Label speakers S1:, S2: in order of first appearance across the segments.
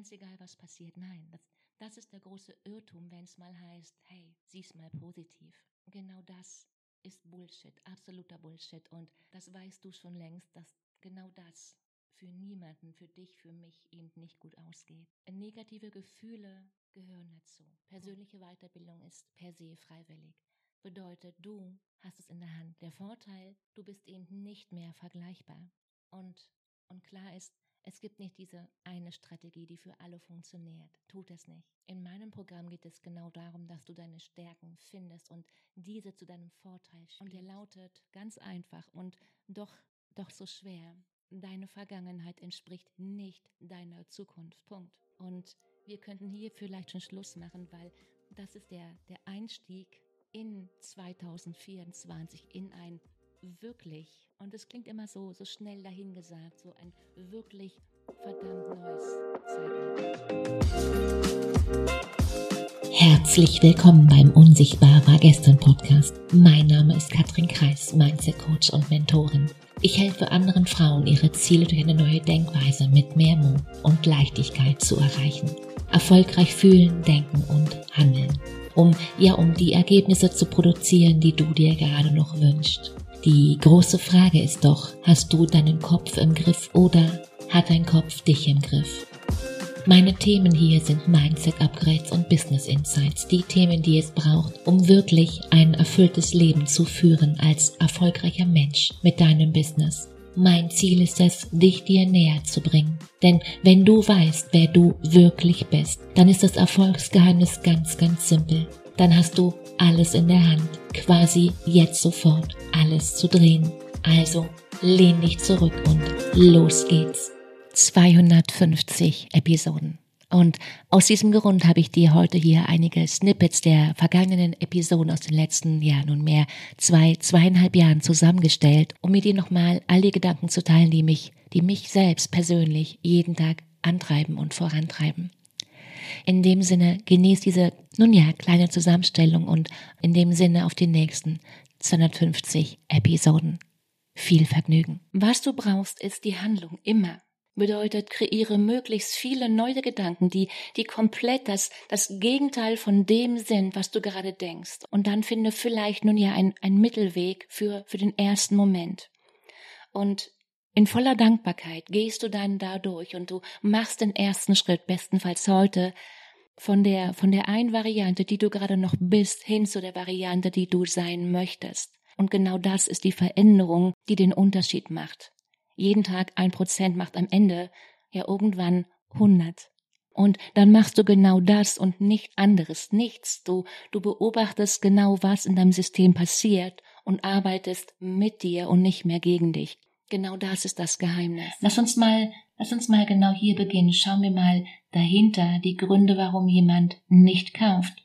S1: ganz egal, was passiert. Nein, das, das ist der große Irrtum, wenn es mal heißt, hey, sieh's mal positiv. Genau das ist Bullshit, absoluter Bullshit. Und das weißt du schon längst, dass genau das für niemanden, für dich, für mich eben nicht gut ausgeht. Negative Gefühle gehören dazu. Persönliche Weiterbildung ist per se freiwillig. Bedeutet, du hast es in der Hand. Der Vorteil, du bist eben nicht mehr vergleichbar. Und, und klar ist, es gibt nicht diese eine Strategie, die für alle funktioniert. Tut es nicht. In meinem Programm geht es genau darum, dass du deine Stärken findest und diese zu deinem Vorteil spielst. Und der lautet ganz einfach und doch, doch so schwer. Deine Vergangenheit entspricht nicht deiner Zukunft. Punkt. Und wir könnten hier vielleicht schon Schluss machen, weil das ist der, der Einstieg in 2024 in ein wirklich, und es klingt immer so, so schnell dahingesagt, so ein wirklich verdammt neues Zeitalter.
S2: Herzlich willkommen beim Unsichtbar war gestern Podcast. Mein Name ist Katrin Kreis, Mindset Coach und Mentorin. Ich helfe anderen Frauen, ihre Ziele durch eine neue Denkweise mit mehr Mut und Leichtigkeit zu erreichen. Erfolgreich fühlen, denken und handeln. Um, ja, um die Ergebnisse zu produzieren, die du dir gerade noch wünschst. Die große Frage ist doch, hast du deinen Kopf im Griff oder hat dein Kopf dich im Griff? Meine Themen hier sind Mindset Upgrades und Business Insights, die Themen, die es braucht, um wirklich ein erfülltes Leben zu führen als erfolgreicher Mensch mit deinem Business. Mein Ziel ist es, dich dir näher zu bringen. Denn wenn du weißt, wer du wirklich bist, dann ist das Erfolgsgeheimnis ganz, ganz simpel. Dann hast du alles in der Hand, quasi jetzt sofort alles zu drehen. Also lehn dich zurück und los geht's. 250 Episoden. Und aus diesem Grund habe ich dir heute hier einige Snippets der vergangenen Episoden aus den letzten, ja nunmehr zwei, zweieinhalb Jahren zusammengestellt, um mir dir nochmal all die Gedanken zu teilen, die mich, die mich selbst persönlich jeden Tag antreiben und vorantreiben. In dem Sinne, genieß diese, nun ja, kleine Zusammenstellung und in dem Sinne auf die nächsten 250 Episoden. Viel Vergnügen. Was du brauchst, ist die Handlung immer. Bedeutet, kreiere möglichst viele neue Gedanken, die, die komplett das, das Gegenteil von dem sind, was du gerade denkst. Und dann finde vielleicht nun ja ein, ein Mittelweg für, für den ersten Moment. Und in voller Dankbarkeit gehst du dann da durch und du machst den ersten Schritt, bestenfalls heute, von der, von der einen Variante, die du gerade noch bist, hin zu der Variante, die du sein möchtest. Und genau das ist die Veränderung, die den Unterschied macht. Jeden Tag ein Prozent macht am Ende ja irgendwann hundert. Und dann machst du genau das und nicht anderes, nichts. Du, du beobachtest genau, was in deinem System passiert und arbeitest mit dir und nicht mehr gegen dich. Genau das ist das Geheimnis. Lass uns mal, lass uns mal genau hier beginnen. Schauen wir mal dahinter die Gründe, warum jemand nicht kauft.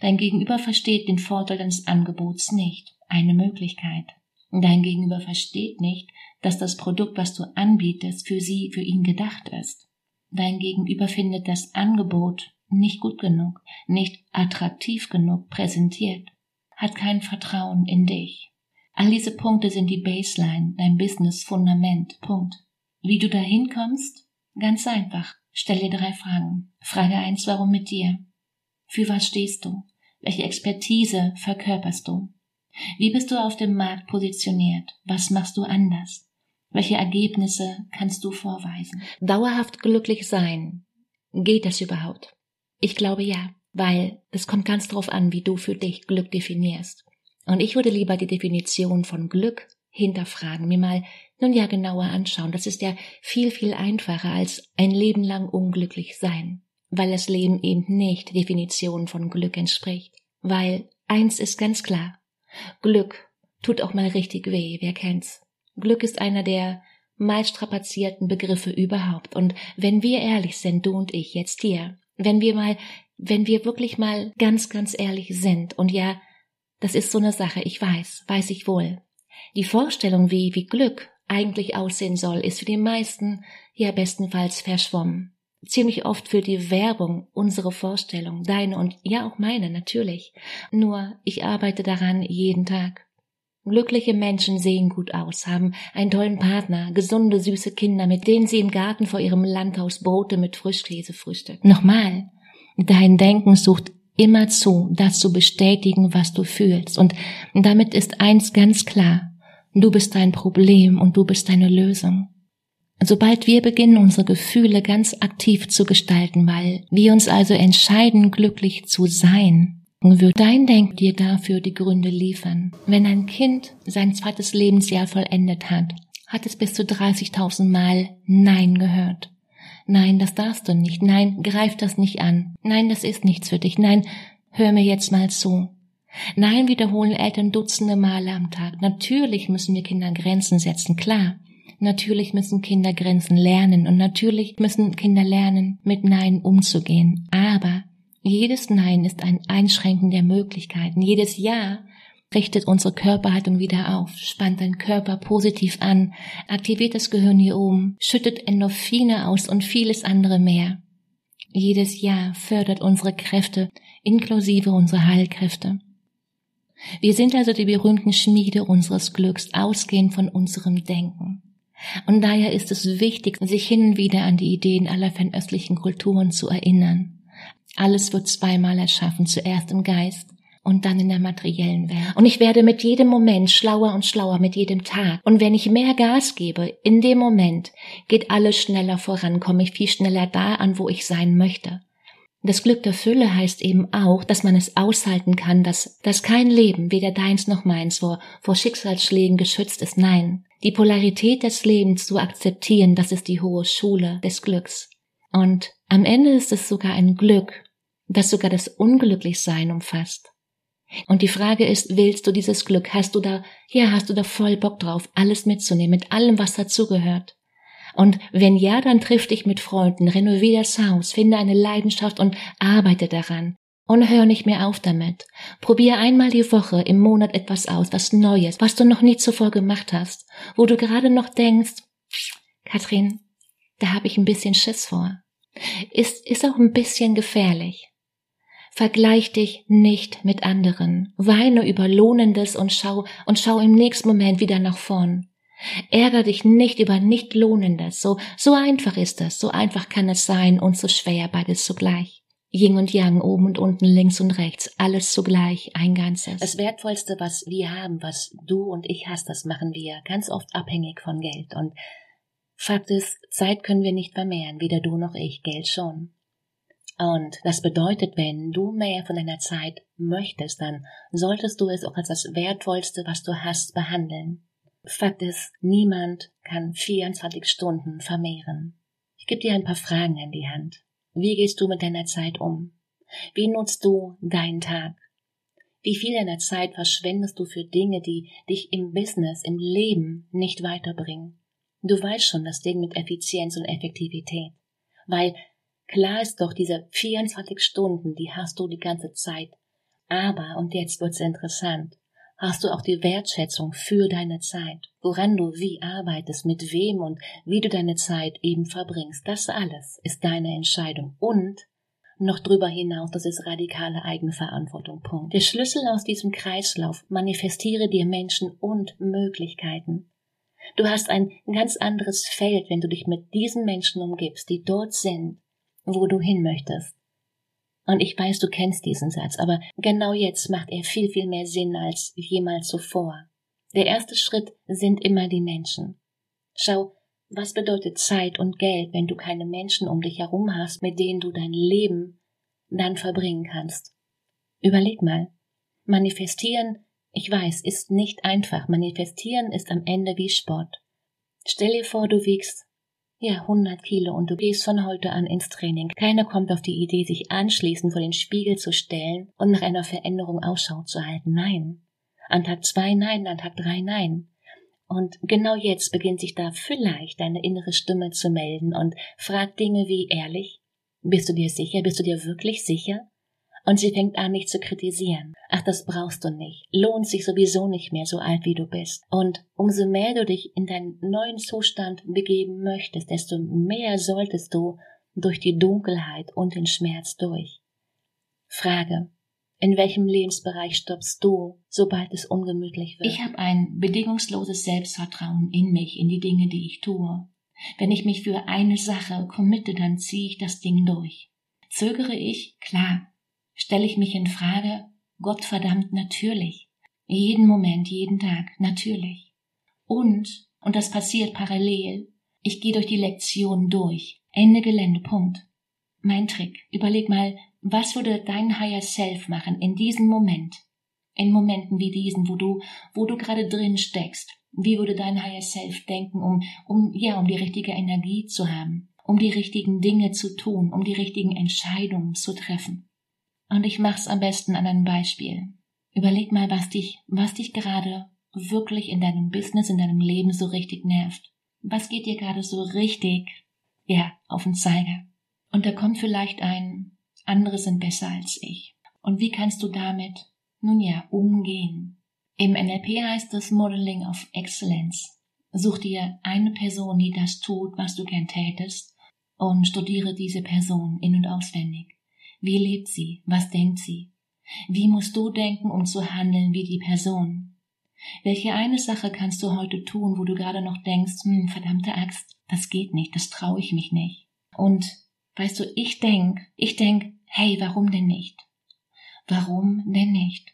S2: Dein Gegenüber versteht den Vorteil deines Angebots nicht. Eine Möglichkeit. Dein Gegenüber versteht nicht, dass das Produkt, was du anbietest, für sie, für ihn gedacht ist. Dein Gegenüber findet das Angebot nicht gut genug, nicht attraktiv genug präsentiert, hat kein Vertrauen in dich. All diese Punkte sind die Baseline, dein Business-Fundament. Punkt. Wie du dahin kommst? Ganz einfach. Stell dir drei Fragen. Frage eins: Warum mit dir? Für was stehst du? Welche Expertise verkörperst du? Wie bist du auf dem Markt positioniert? Was machst du anders? Welche Ergebnisse kannst du vorweisen? Dauerhaft glücklich sein. Geht das überhaupt? Ich glaube ja, weil es kommt ganz drauf an, wie du für dich Glück definierst. Und ich würde lieber die Definition von Glück hinterfragen, mir mal nun ja genauer anschauen. Das ist ja viel, viel einfacher als ein Leben lang unglücklich sein, weil das Leben eben nicht Definition von Glück entspricht. Weil eins ist ganz klar, Glück tut auch mal richtig weh, wer kennt's? Glück ist einer der meiststrapazierten Begriffe überhaupt. Und wenn wir ehrlich sind, du und ich jetzt hier, wenn wir mal, wenn wir wirklich mal ganz, ganz ehrlich sind und ja, das ist so eine Sache, ich weiß, weiß ich wohl. Die Vorstellung, wie, wie Glück eigentlich aussehen soll, ist für die meisten ja bestenfalls verschwommen. Ziemlich oft für die Werbung unsere Vorstellung, deine und ja auch meine natürlich. Nur ich arbeite daran jeden Tag.
S1: Glückliche Menschen sehen gut aus, haben einen tollen Partner, gesunde, süße Kinder, mit denen sie im Garten vor ihrem Landhaus Brote mit Frischkäse frühstücken. Nochmal, dein Denken sucht immer zu, das zu bestätigen, was du fühlst. Und damit ist eins ganz klar. Du bist dein Problem und du bist deine Lösung. Sobald wir beginnen, unsere Gefühle ganz aktiv zu gestalten, weil wir uns also entscheiden, glücklich zu sein, wird dein Denken dir dafür die Gründe liefern. Wenn ein Kind sein zweites Lebensjahr vollendet hat, hat es bis zu 30.000 Mal Nein gehört. Nein, das darfst du nicht. Nein, greif das nicht an. Nein, das ist nichts für dich. Nein, hör mir jetzt mal zu. Nein, wiederholen Eltern dutzende Male am Tag. Natürlich müssen wir Kindern Grenzen setzen, klar. Natürlich müssen Kinder Grenzen lernen und natürlich müssen Kinder lernen, mit Nein umzugehen. Aber jedes Nein ist ein Einschränken der Möglichkeiten. Jedes Ja richtet unsere Körperhaltung wieder auf, spannt deinen Körper positiv an, aktiviert das Gehirn hier oben, schüttet Endorphine aus und vieles andere mehr. Jedes Ja fördert unsere Kräfte, inklusive unsere Heilkräfte. Wir sind also die berühmten Schmiede unseres Glücks, ausgehend von unserem Denken. Und daher ist es wichtig, sich hin und wieder an die Ideen aller fernöstlichen Kulturen zu erinnern. Alles wird zweimal erschaffen, zuerst im Geist und dann in der materiellen Welt. Und ich werde mit jedem Moment schlauer und schlauer, mit jedem Tag. Und wenn ich mehr Gas gebe, in dem Moment geht alles schneller voran, komme ich viel schneller da an, wo ich sein möchte. Das Glück der Fülle heißt eben auch, dass man es aushalten kann, dass, dass kein Leben, weder deins noch meins, vor, vor Schicksalsschlägen geschützt ist. Nein, die Polarität des Lebens zu akzeptieren, das ist die hohe Schule des Glücks. Und am Ende ist es sogar ein Glück, das sogar das Unglücklichsein umfasst. Und die Frage ist, willst du dieses Glück? Hast du da, ja, hast du da voll Bock drauf, alles mitzunehmen, mit allem, was dazugehört? Und wenn ja, dann triff dich mit Freunden, renovier das Haus, finde eine Leidenschaft und arbeite daran. Und hör nicht mehr auf damit. Probier einmal die Woche im Monat etwas aus, was Neues, was du noch nie zuvor gemacht hast, wo du gerade noch denkst, Katrin, da habe ich ein bisschen Schiss vor. Ist, ist auch ein bisschen gefährlich. Vergleich dich nicht mit anderen. Weine über Lohnendes und schau, und schau im nächsten Moment wieder nach vorn. Ärger dich nicht über nicht Lohnendes. So, so einfach ist es. So einfach kann es sein und so schwer beides zugleich. Yin und Yang, oben und unten, links und rechts, alles zugleich, ein Ganzes. Das Wertvollste, was wir haben, was du und ich hast, das machen wir ganz oft abhängig von Geld. Und Fakt ist, Zeit können wir nicht vermehren, weder du noch ich, Geld schon. Und das bedeutet, wenn du mehr von deiner Zeit möchtest, dann solltest du es auch als das Wertvollste, was du hast, behandeln. Fakt ist, niemand kann 24 Stunden vermehren. Ich gebe dir ein paar Fragen in die Hand. Wie gehst du mit deiner Zeit um? Wie nutzt du deinen Tag? Wie viel deiner Zeit verschwendest du für Dinge, die dich im Business, im Leben nicht weiterbringen? Du weißt schon das Ding mit Effizienz und Effektivität. Weil klar ist doch, diese 24 Stunden, die hast du die ganze Zeit. Aber, und jetzt wird's interessant, hast du auch die Wertschätzung für deine Zeit, woran du wie arbeitest, mit wem und wie du deine Zeit eben verbringst. Das alles ist deine Entscheidung. Und noch drüber hinaus, das ist radikale Eigenverantwortung. Punkt. Der Schlüssel aus diesem Kreislauf manifestiere dir Menschen und Möglichkeiten. Du hast ein ganz anderes Feld, wenn du dich mit diesen Menschen umgibst, die dort sind, wo du hin möchtest. Und ich weiß, du kennst diesen Satz, aber genau jetzt macht er viel, viel mehr Sinn als jemals zuvor. Der erste Schritt sind immer die Menschen. Schau, was bedeutet Zeit und Geld, wenn du keine Menschen um dich herum hast, mit denen du dein Leben dann verbringen kannst? Überleg mal. Manifestieren ich weiß, ist nicht einfach. Manifestieren ist am Ende wie Sport. Stell dir vor, du wiegst ja 100 Kilo und du gehst von heute an ins Training. Keiner kommt auf die Idee, sich anschließend vor den Spiegel zu stellen und nach einer Veränderung Ausschau zu halten. Nein. An Tag zwei nein, an Tag drei nein. Und genau jetzt beginnt sich da vielleicht deine innere Stimme zu melden und fragt Dinge wie ehrlich, bist du dir sicher, bist du dir wirklich sicher? Und sie fängt an, mich zu kritisieren. Ach, das brauchst du nicht. Lohnt sich sowieso nicht mehr, so alt wie du bist. Und umso mehr du dich in deinen neuen Zustand begeben möchtest, desto mehr solltest du durch die Dunkelheit und den Schmerz durch. Frage. In welchem Lebensbereich stoppst du, sobald es ungemütlich wird?
S2: Ich habe ein bedingungsloses Selbstvertrauen in mich, in die Dinge, die ich tue. Wenn ich mich für eine Sache committe, dann ziehe ich das Ding durch. Zögere ich? Klar. Stelle ich mich in Frage? Gott verdammt natürlich. Jeden Moment, jeden Tag, natürlich. Und, und das passiert parallel, ich gehe durch die Lektion durch. Ende Gelände, Punkt. Mein Trick. Überleg mal, was würde dein Higher Self machen in diesem Moment? In Momenten wie diesen, wo du, wo du gerade drin steckst. Wie würde dein Higher Self denken, um, um, ja, um die richtige Energie zu haben? um die richtigen Dinge zu tun, um die richtigen Entscheidungen zu treffen. Und ich mach's am besten an einem Beispiel. Überleg mal, was dich, was dich gerade wirklich in deinem Business, in deinem Leben so richtig nervt. Was geht dir gerade so richtig, ja, auf den Zeiger? Und da kommt vielleicht ein, andere sind besser als ich. Und wie kannst du damit, nun ja, umgehen? Im NLP heißt es Modeling of Excellence. Such dir eine Person, die das tut, was du gern tätest, und studiere diese Person in und auswendig. Wie lebt sie? Was denkt sie? Wie musst du denken, um zu handeln wie die Person? Welche eine Sache kannst du heute tun, wo du gerade noch denkst, hm, verdammte Axt, das geht nicht, das traue ich mich nicht. Und weißt du, ich denk, ich denk, hey, warum denn nicht? Warum denn nicht?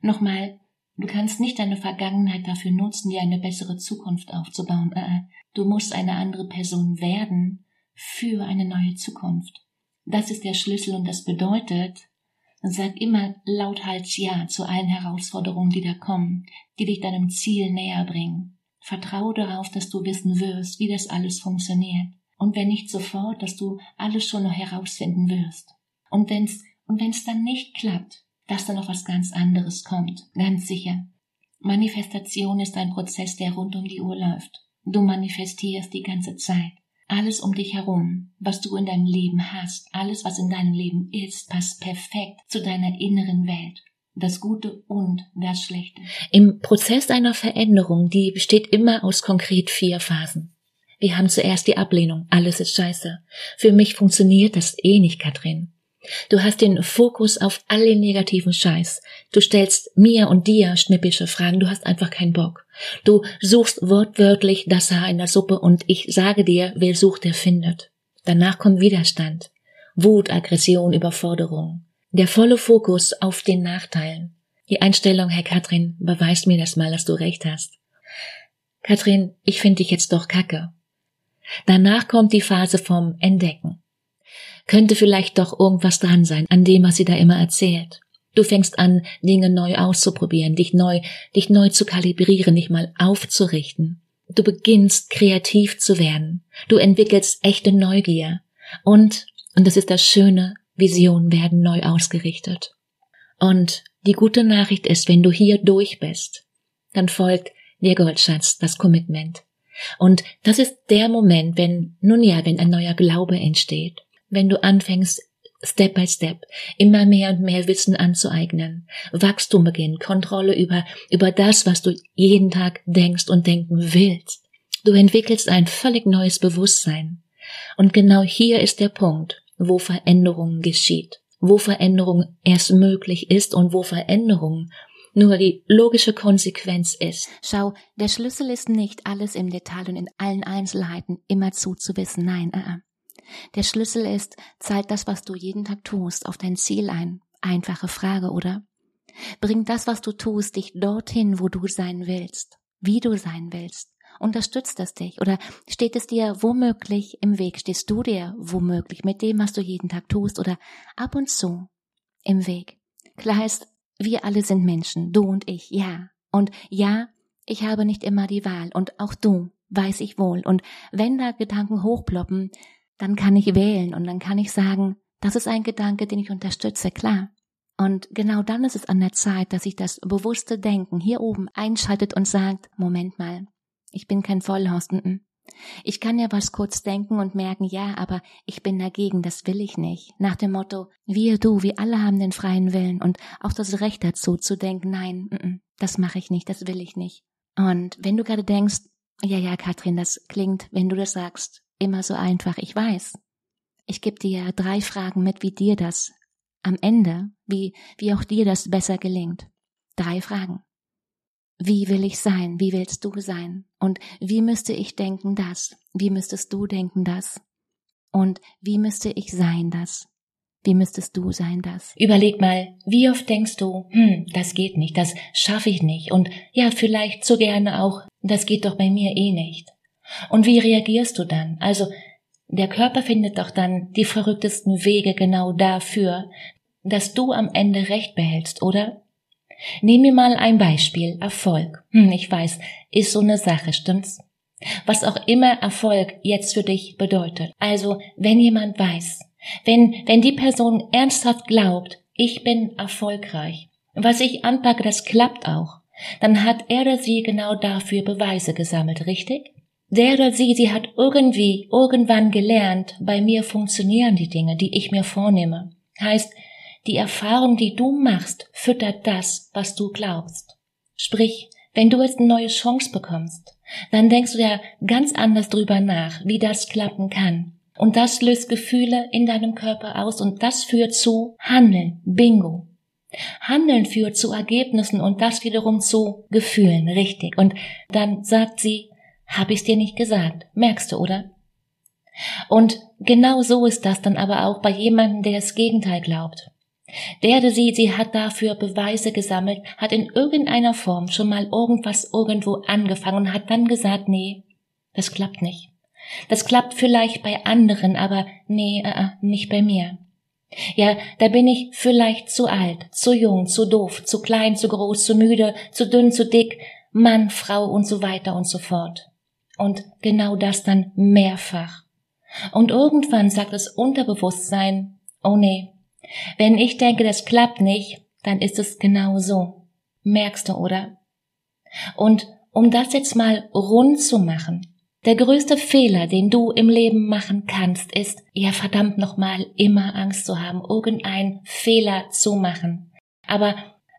S2: Nochmal, du kannst nicht deine Vergangenheit dafür nutzen, dir eine bessere Zukunft aufzubauen. Äh, äh. du musst eine andere Person werden, für eine neue Zukunft. Das ist der Schlüssel und das bedeutet, sag immer lauthals Ja zu allen Herausforderungen, die da kommen, die dich deinem Ziel näher bringen. Vertraue darauf, dass du wissen wirst, wie das alles funktioniert. Und wenn nicht sofort, dass du alles schon noch herausfinden wirst. Und wenn's, und wenn's dann nicht klappt, dass da noch was ganz anderes kommt. Ganz sicher. Manifestation ist ein Prozess, der rund um die Uhr läuft. Du manifestierst die ganze Zeit. Alles um dich herum, was du in deinem Leben hast, alles, was in deinem Leben ist, passt perfekt zu deiner inneren Welt. Das Gute und das Schlechte.
S1: Im Prozess einer Veränderung, die besteht immer aus konkret vier Phasen. Wir haben zuerst die Ablehnung. Alles ist scheiße. Für mich funktioniert das eh nicht, Katrin. Du hast den Fokus auf alle negativen Scheiß. Du stellst mir und dir schnippische Fragen. Du hast einfach keinen Bock. Du suchst wortwörtlich das Haar in der Suppe und ich sage dir, wer sucht, der findet. Danach kommt Widerstand. Wut, Aggression, Überforderung. Der volle Fokus auf den Nachteilen. Die Einstellung, Herr Katrin, beweist mir das mal, dass du recht hast. Katrin, ich finde dich jetzt doch kacke. Danach kommt die Phase vom Entdecken könnte vielleicht doch irgendwas dran sein an dem, was sie da immer erzählt. Du fängst an, Dinge neu auszuprobieren, dich neu, dich neu zu kalibrieren, dich mal aufzurichten. Du beginnst kreativ zu werden. Du entwickelst echte Neugier. Und, und das ist das Schöne, Visionen werden neu ausgerichtet. Und die gute Nachricht ist, wenn du hier durch bist, dann folgt der Goldschatz, das Commitment. Und das ist der Moment, wenn, nun ja, wenn ein neuer Glaube entsteht wenn du anfängst, Step by Step, immer mehr und mehr Wissen anzueignen, Wachstum beginnt, Kontrolle über, über das, was du jeden Tag denkst und denken willst. Du entwickelst ein völlig neues Bewusstsein. Und genau hier ist der Punkt, wo Veränderung geschieht, wo Veränderung erst möglich ist und wo Veränderung nur die logische Konsequenz ist.
S2: Schau, der Schlüssel ist nicht, alles im Detail und in allen Einzelheiten immer zuzuwissen. Nein, uh -uh. Der Schlüssel ist, zahlt das, was du jeden Tag tust, auf dein Ziel ein. Einfache Frage, oder? Bringt das, was du tust, dich dorthin, wo du sein willst, wie du sein willst. Unterstützt es dich oder steht es dir womöglich im Weg? Stehst du dir womöglich mit dem, was du jeden Tag tust oder ab und zu im Weg? Klar ist, wir alle sind Menschen, du und ich, ja. Und ja, ich habe nicht immer die Wahl und auch du, weiß ich wohl. Und wenn da Gedanken hochploppen, dann kann ich wählen und dann kann ich sagen, das ist ein Gedanke, den ich unterstütze, klar. Und genau dann ist es an der Zeit, dass sich das bewusste Denken hier oben einschaltet und sagt, Moment mal, ich bin kein Vollhorst. Ich kann ja was kurz denken und merken, ja, aber ich bin dagegen, das will ich nicht. Nach dem Motto, wir, du, wir alle haben den freien Willen und auch das Recht dazu zu denken, nein, das mache ich nicht, das will ich nicht. Und wenn du gerade denkst, ja, ja, Katrin, das klingt, wenn du das sagst, immer so einfach, ich weiß. Ich gebe dir drei Fragen mit, wie dir das
S1: am Ende, wie, wie auch dir das besser gelingt. Drei Fragen. Wie will ich sein? Wie willst du sein? Und wie müsste ich denken das? Wie müsstest du denken das? Und wie müsste ich sein das? Wie müsstest du sein das?
S2: Überleg mal, wie oft denkst du, hm, das geht nicht, das schaffe ich nicht und ja, vielleicht so gerne auch, das geht doch bei mir eh nicht. Und wie reagierst du dann? Also, der Körper findet doch dann die verrücktesten Wege genau dafür, dass du am Ende recht behältst, oder? Nehm mir mal ein Beispiel. Erfolg. Hm, ich weiß, ist so eine Sache, stimmt's? Was auch immer Erfolg jetzt für dich bedeutet. Also, wenn jemand weiß, wenn, wenn die Person ernsthaft glaubt, ich bin erfolgreich, was ich anpacke, das klappt auch, dann hat er oder sie genau dafür Beweise gesammelt, richtig? Der oder sie, sie hat irgendwie, irgendwann gelernt, bei mir funktionieren die Dinge, die ich mir vornehme. Heißt, die Erfahrung, die du machst, füttert das, was du glaubst. Sprich, wenn du jetzt eine neue Chance bekommst, dann denkst du ja ganz anders drüber nach, wie das klappen kann. Und das löst Gefühle in deinem Körper aus und das führt zu Handeln. Bingo. Handeln führt zu Ergebnissen und das wiederum zu Gefühlen, richtig. Und dann sagt sie, hab ich's dir nicht gesagt. Merkst du, oder? Und genau so ist das dann aber auch bei jemandem, der das Gegenteil glaubt. Der oder sie, sie hat dafür Beweise gesammelt, hat in irgendeiner Form schon mal irgendwas irgendwo angefangen und hat dann gesagt, nee, das klappt nicht. Das klappt vielleicht bei anderen, aber nee, äh, äh, nicht bei mir. Ja, da bin ich vielleicht zu alt, zu jung, zu doof, zu klein, zu groß, zu müde, zu dünn, zu dick, Mann, Frau und so weiter und so fort. Und genau das dann mehrfach. Und irgendwann sagt das Unterbewusstsein, oh nee, wenn ich denke, das klappt nicht, dann ist es genau so. Merkst du, oder? Und um das jetzt mal rund zu machen, der größte Fehler, den du im Leben machen kannst, ist, ja verdammt nochmal, immer Angst zu haben, irgendeinen Fehler zu machen. Aber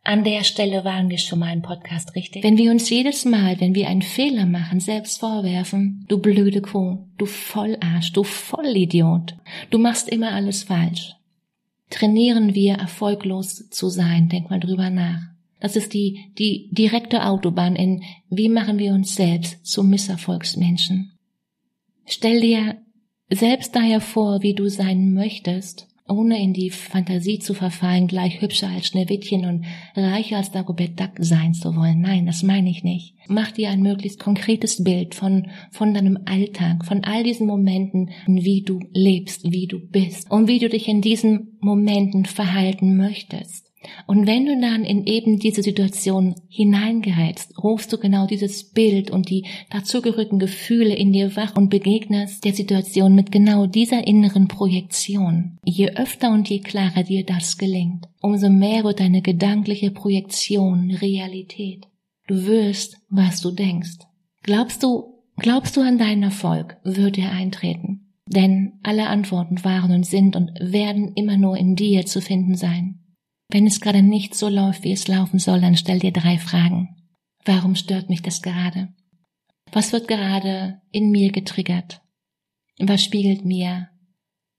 S2: an der Stelle waren wir schon mal im Podcast, richtig?
S1: Wenn wir uns jedes Mal, wenn wir einen Fehler machen, selbst vorwerfen, du blöde Kuh, du Vollarsch, du Vollidiot, du machst immer alles falsch, trainieren wir erfolglos zu sein. Denk mal drüber nach. Das ist die, die direkte Autobahn in, wie machen wir uns selbst zu Misserfolgsmenschen. Stell dir selbst daher vor, wie du sein möchtest, ohne in die Fantasie zu verfallen, gleich hübscher als Schneewittchen und reicher als Dagobert Duck sein zu wollen. Nein, das meine ich nicht. Mach dir ein möglichst konkretes Bild von, von deinem Alltag, von all diesen Momenten, wie du lebst, wie du bist und wie du dich in diesen Momenten verhalten möchtest. Und wenn du dann in eben diese Situation hineingerätst, rufst du genau dieses Bild und die dazugehörigen Gefühle in dir wach und begegnest der Situation mit genau dieser inneren Projektion. Je öfter und je klarer dir das gelingt, umso mehr wird deine gedankliche Projektion Realität. Du wirst, was du denkst. Glaubst du, glaubst du an deinen Erfolg, wird er eintreten. Denn alle Antworten waren und sind und werden immer nur in dir zu finden sein. Wenn es gerade nicht so läuft, wie es laufen soll, dann stell dir drei Fragen. Warum stört mich das gerade? Was wird gerade in mir getriggert? Was spiegelt mir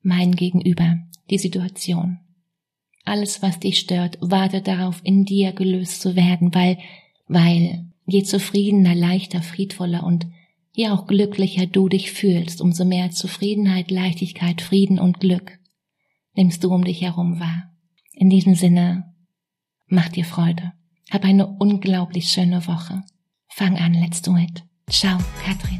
S1: mein Gegenüber, die Situation? Alles, was dich stört, wartet darauf, in dir gelöst zu werden, weil, weil je zufriedener, leichter, friedvoller und ja auch glücklicher du dich fühlst, umso mehr Zufriedenheit, Leichtigkeit, Frieden und Glück nimmst du um dich herum wahr. In diesem Sinne, mach dir Freude. Hab eine unglaublich schöne Woche. Fang an, let's do it. Ciao, Katrin.